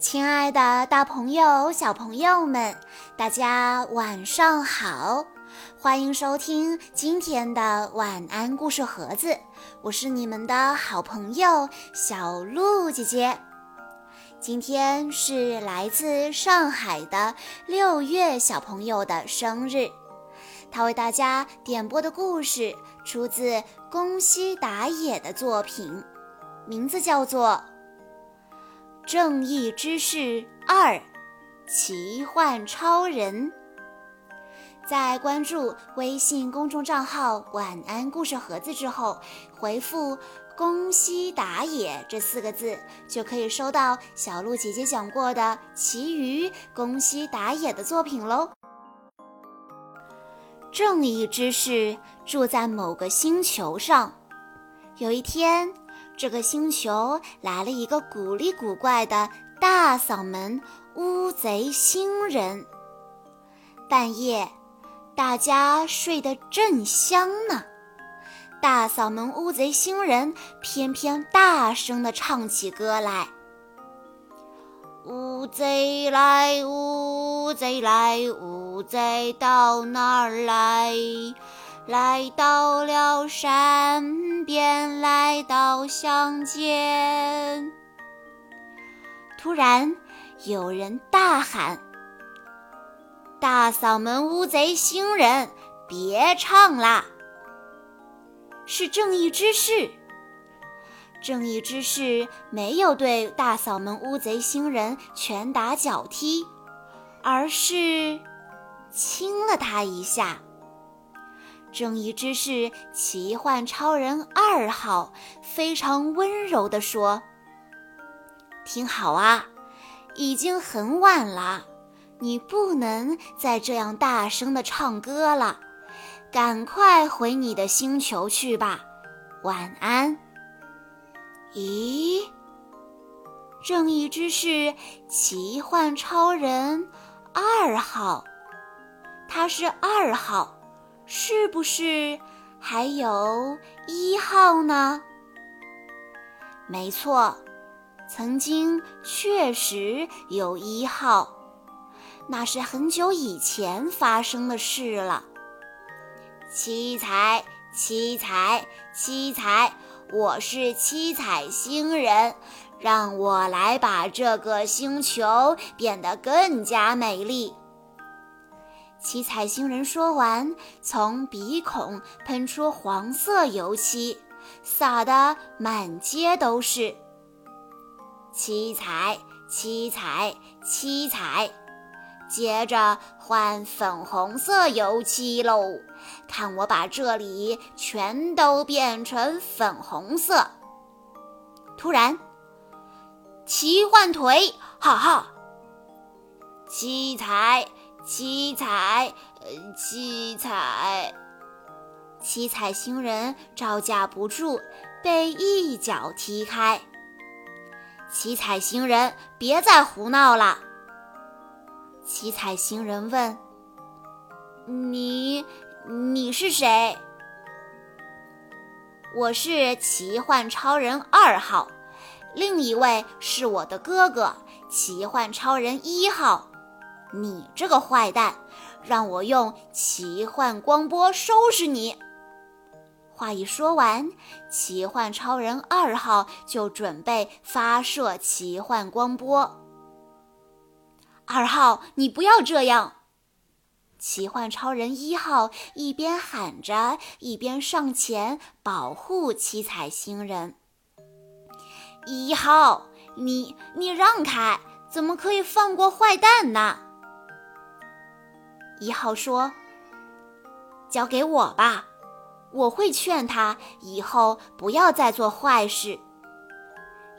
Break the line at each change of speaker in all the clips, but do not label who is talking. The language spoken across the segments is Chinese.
亲爱的，大朋友、小朋友们，大家晚上好！欢迎收听今天的晚安故事盒子，我是你们的好朋友小鹿姐姐。今天是来自上海的六月小朋友的生日，他为大家点播的故事出自宫西达也的作品，名字叫做。正义之士二，奇幻超人。在关注微信公众账号“晚安故事盒子”之后，回复“宫西达也”这四个字，就可以收到小鹿姐姐讲过的其余宫西达也的作品喽。正义之士住在某个星球上，有一天。这个星球来了一个古里古怪的大嗓门乌贼星人。半夜，大家睡得正香呢，大嗓门乌贼星人偏偏大声地唱起歌来：“乌贼来，乌贼来，乌贼到哪儿来？”来到了山边，来到乡间。突然，有人大喊：“大嗓门乌贼星人，别唱啦！”是正义之士。正义之士没有对大嗓门乌贼星人拳打脚踢，而是亲了他一下。正义之士奇幻超人二号非常温柔地说：“听好啊，已经很晚了，你不能再这样大声地唱歌了，赶快回你的星球去吧，晚安。”咦，正义之士奇幻超人二号，他是二号。是不是还有一号呢？没错，曾经确实有一号，那是很久以前发生的事了。七彩，七彩，七彩，我是七彩星人，让我来把这个星球变得更加美丽。七彩星人说完，从鼻孔喷出黄色油漆，洒得满街都是。七彩，七彩，七彩，接着换粉红色油漆喽！看我把这里全都变成粉红色！突然，奇幻腿，哈哈！七彩。七彩，七彩，七彩星人招架不住，被一脚踢开。七彩星人，别再胡闹了。七彩星人问：“你，你是谁？”我是奇幻超人二号，另一位是我的哥哥，奇幻超人一号。你这个坏蛋，让我用奇幻光波收拾你！话一说完，奇幻超人二号就准备发射奇幻光波。二号，你不要这样！奇幻超人一号一边喊着，一边上前保护七彩星人。一号，你你让开！怎么可以放过坏蛋呢？一号说：“交给我吧，我会劝他以后不要再做坏事。”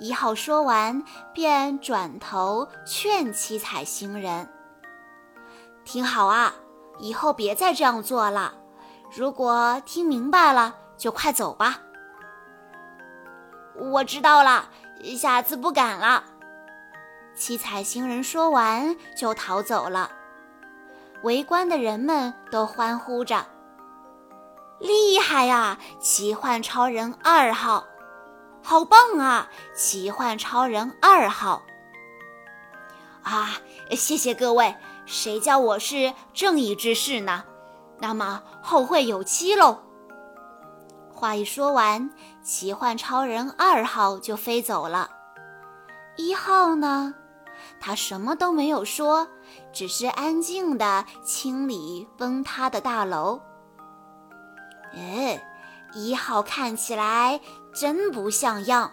一号说完，便转头劝七彩星人：“听好啊，以后别再这样做了。如果听明白了，就快走吧。”我知道了，下次不敢了。七彩星人说完，就逃走了。围观的人们都欢呼着：“厉害呀，奇幻超人二号！好棒啊，奇幻超人二号！”啊，谢谢各位，谁叫我是正义之士呢？那么后会有期喽。话一说完，奇幻超人二号就飞走了。一号呢，他什么都没有说，只是安静地清理崩塌的大楼。哎，一号看起来真不像样。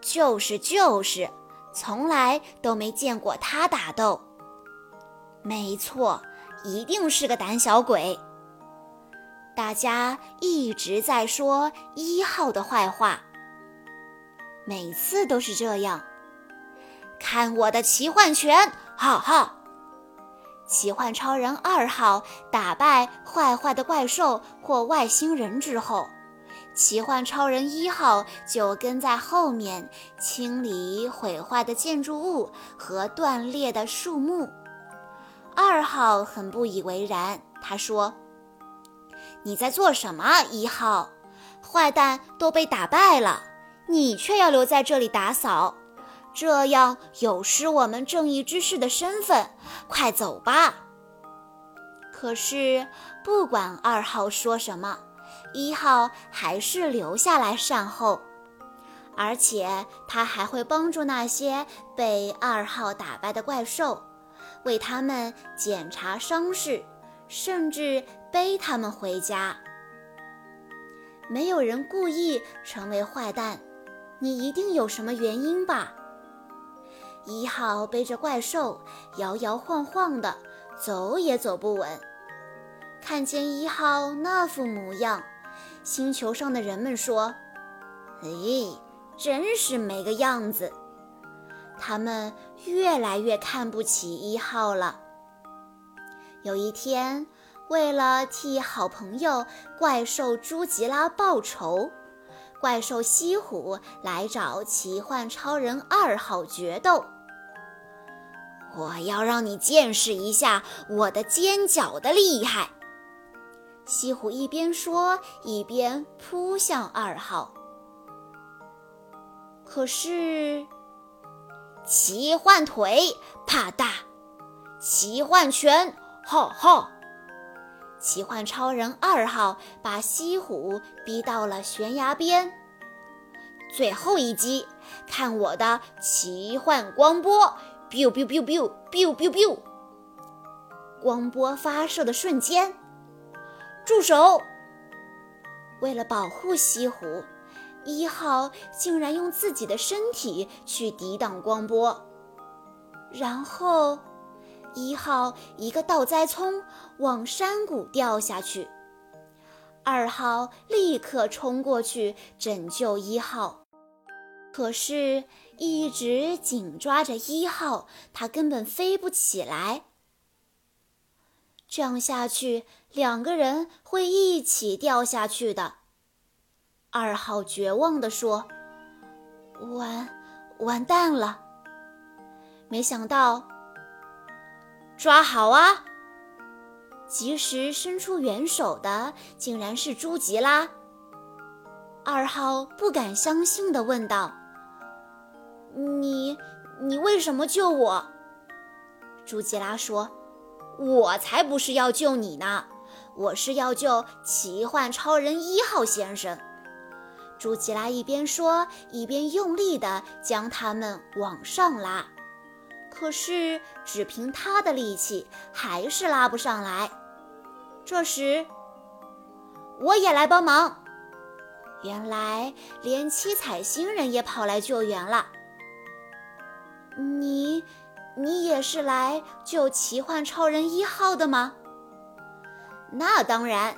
就是就是，从来都没见过他打斗。没错，一定是个胆小鬼。大家一直在说一号的坏话，每次都是这样。看我的奇幻拳，哈哈！奇幻超人二号打败坏坏的怪兽或外星人之后，奇幻超人一号就跟在后面清理毁坏的建筑物和断裂的树木。二号很不以为然，他说。你在做什么，一号？坏蛋都被打败了，你却要留在这里打扫，这样有失我们正义之士的身份。快走吧！可是不管二号说什么，一号还是留下来善后，而且他还会帮助那些被二号打败的怪兽，为他们检查伤势。甚至背他们回家。没有人故意成为坏蛋，你一定有什么原因吧？一号背着怪兽摇摇晃晃的，走也走不稳。看见一号那副模样，星球上的人们说：“哎，真是没个样子。”他们越来越看不起一号了。有一天，为了替好朋友怪兽朱吉拉报仇，怪兽西虎来找奇幻超人二号决斗。我要让你见识一下我的尖角的厉害！西虎一边说，一边扑向二号。可是，奇幻腿，怕大！奇幻拳。哈哈！奇幻超人二号把西虎逼到了悬崖边。最后一击，看我的奇幻光波！biu biu biu biu biu biu biu！光波发射的瞬间，住手！为了保护西湖，一号竟然用自己的身体去抵挡光波，然后。一号一个倒栽葱往山谷掉下去，二号立刻冲过去拯救一号，可是，一直紧抓着一号，他根本飞不起来。这样下去，两个人会一起掉下去的。二号绝望地说：“完，完蛋了！”没想到。抓好啊！及时伸出援手的竟然是朱吉拉。二号不敢相信地问道：“你，你为什么救我？”朱吉拉说：“我才不是要救你呢，我是要救奇幻超人一号先生。”朱吉拉一边说，一边用力地将他们往上拉。可是，只凭他的力气，还是拉不上来。这时，我也来帮忙。原来，连七彩星人也跑来救援了。你，你也是来救奇幻超人一号的吗？那当然。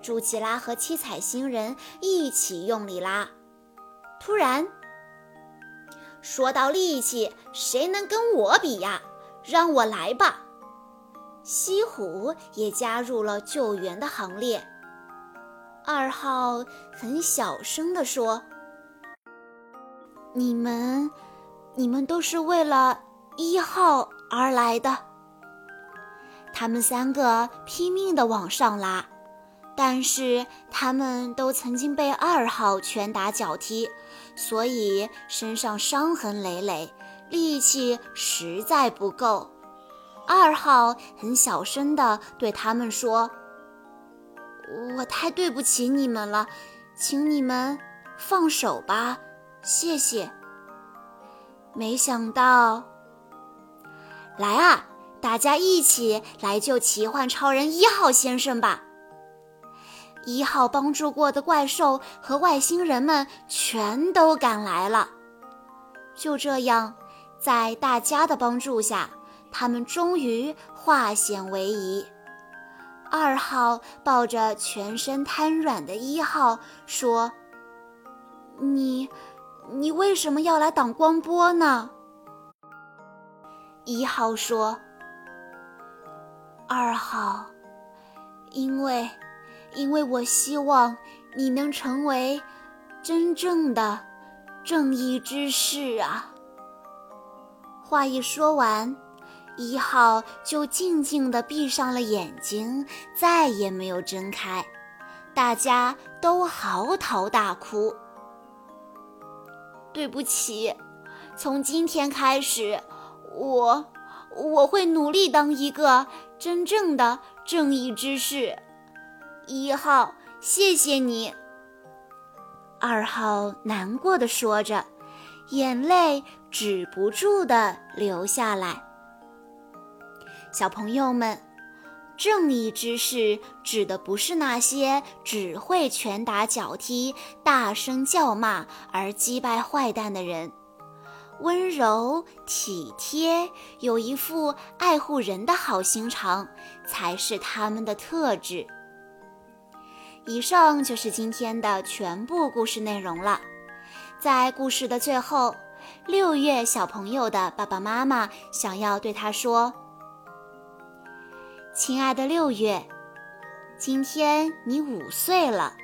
朱奇拉和七彩星人一起用力拉。突然，说到力气，谁能跟我比呀？让我来吧！西虎也加入了救援的行列。二号很小声地说：“你们，你们都是为了一号而来的。”他们三个拼命地往上拉。但是他们都曾经被二号拳打脚踢，所以身上伤痕累累，力气实在不够。二号很小声地对他们说：“我太对不起你们了，请你们放手吧，谢谢。”没想到，来啊，大家一起来救奇幻超人一号先生吧！一号帮助过的怪兽和外星人们全都赶来了。就这样，在大家的帮助下。他们终于化险为夷。二号抱着全身瘫软的一号说：“你，你为什么要来挡光波呢？”一号说：“二号，因为，因为我希望你能成为真正的正义之士啊。”话一说完。一号就静静地闭上了眼睛，再也没有睁开。大家都嚎啕大哭。对不起，从今天开始，我我会努力当一个真正的正义之士。一号，谢谢你。二号难过的说着，眼泪止不住的流下来。小朋友们，正义之士指的不是那些只会拳打脚踢、大声叫骂而击败坏蛋的人。温柔、体贴，有一副爱护人的好心肠，才是他们的特质。以上就是今天的全部故事内容了。在故事的最后，六月小朋友的爸爸妈妈想要对他说。亲爱的六月，今天你五岁了，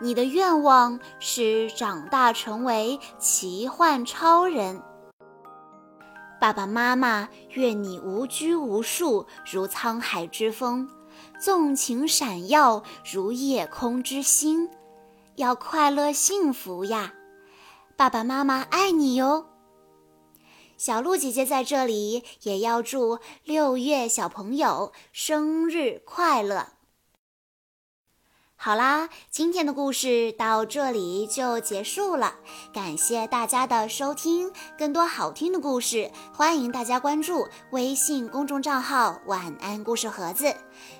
你的愿望是长大成为奇幻超人。爸爸妈妈愿你无拘无束，如沧海之风；纵情闪耀，如夜空之星。要快乐幸福呀！爸爸妈妈爱你哟。小鹿姐姐在这里也要祝六月小朋友生日快乐。好啦，今天的故事到这里就结束了，感谢大家的收听。更多好听的故事，欢迎大家关注微信公众账号“晚安故事盒子”。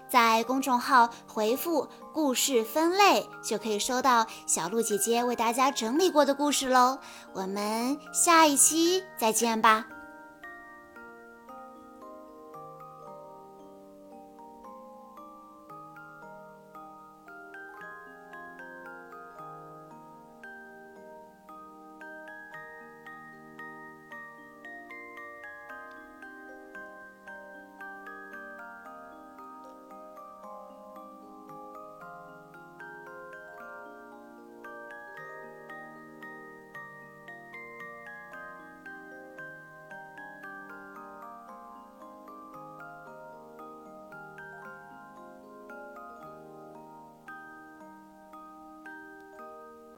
在公众号回复“故事分类”，就可以收到小鹿姐姐为大家整理过的故事喽。我们下一期再见吧。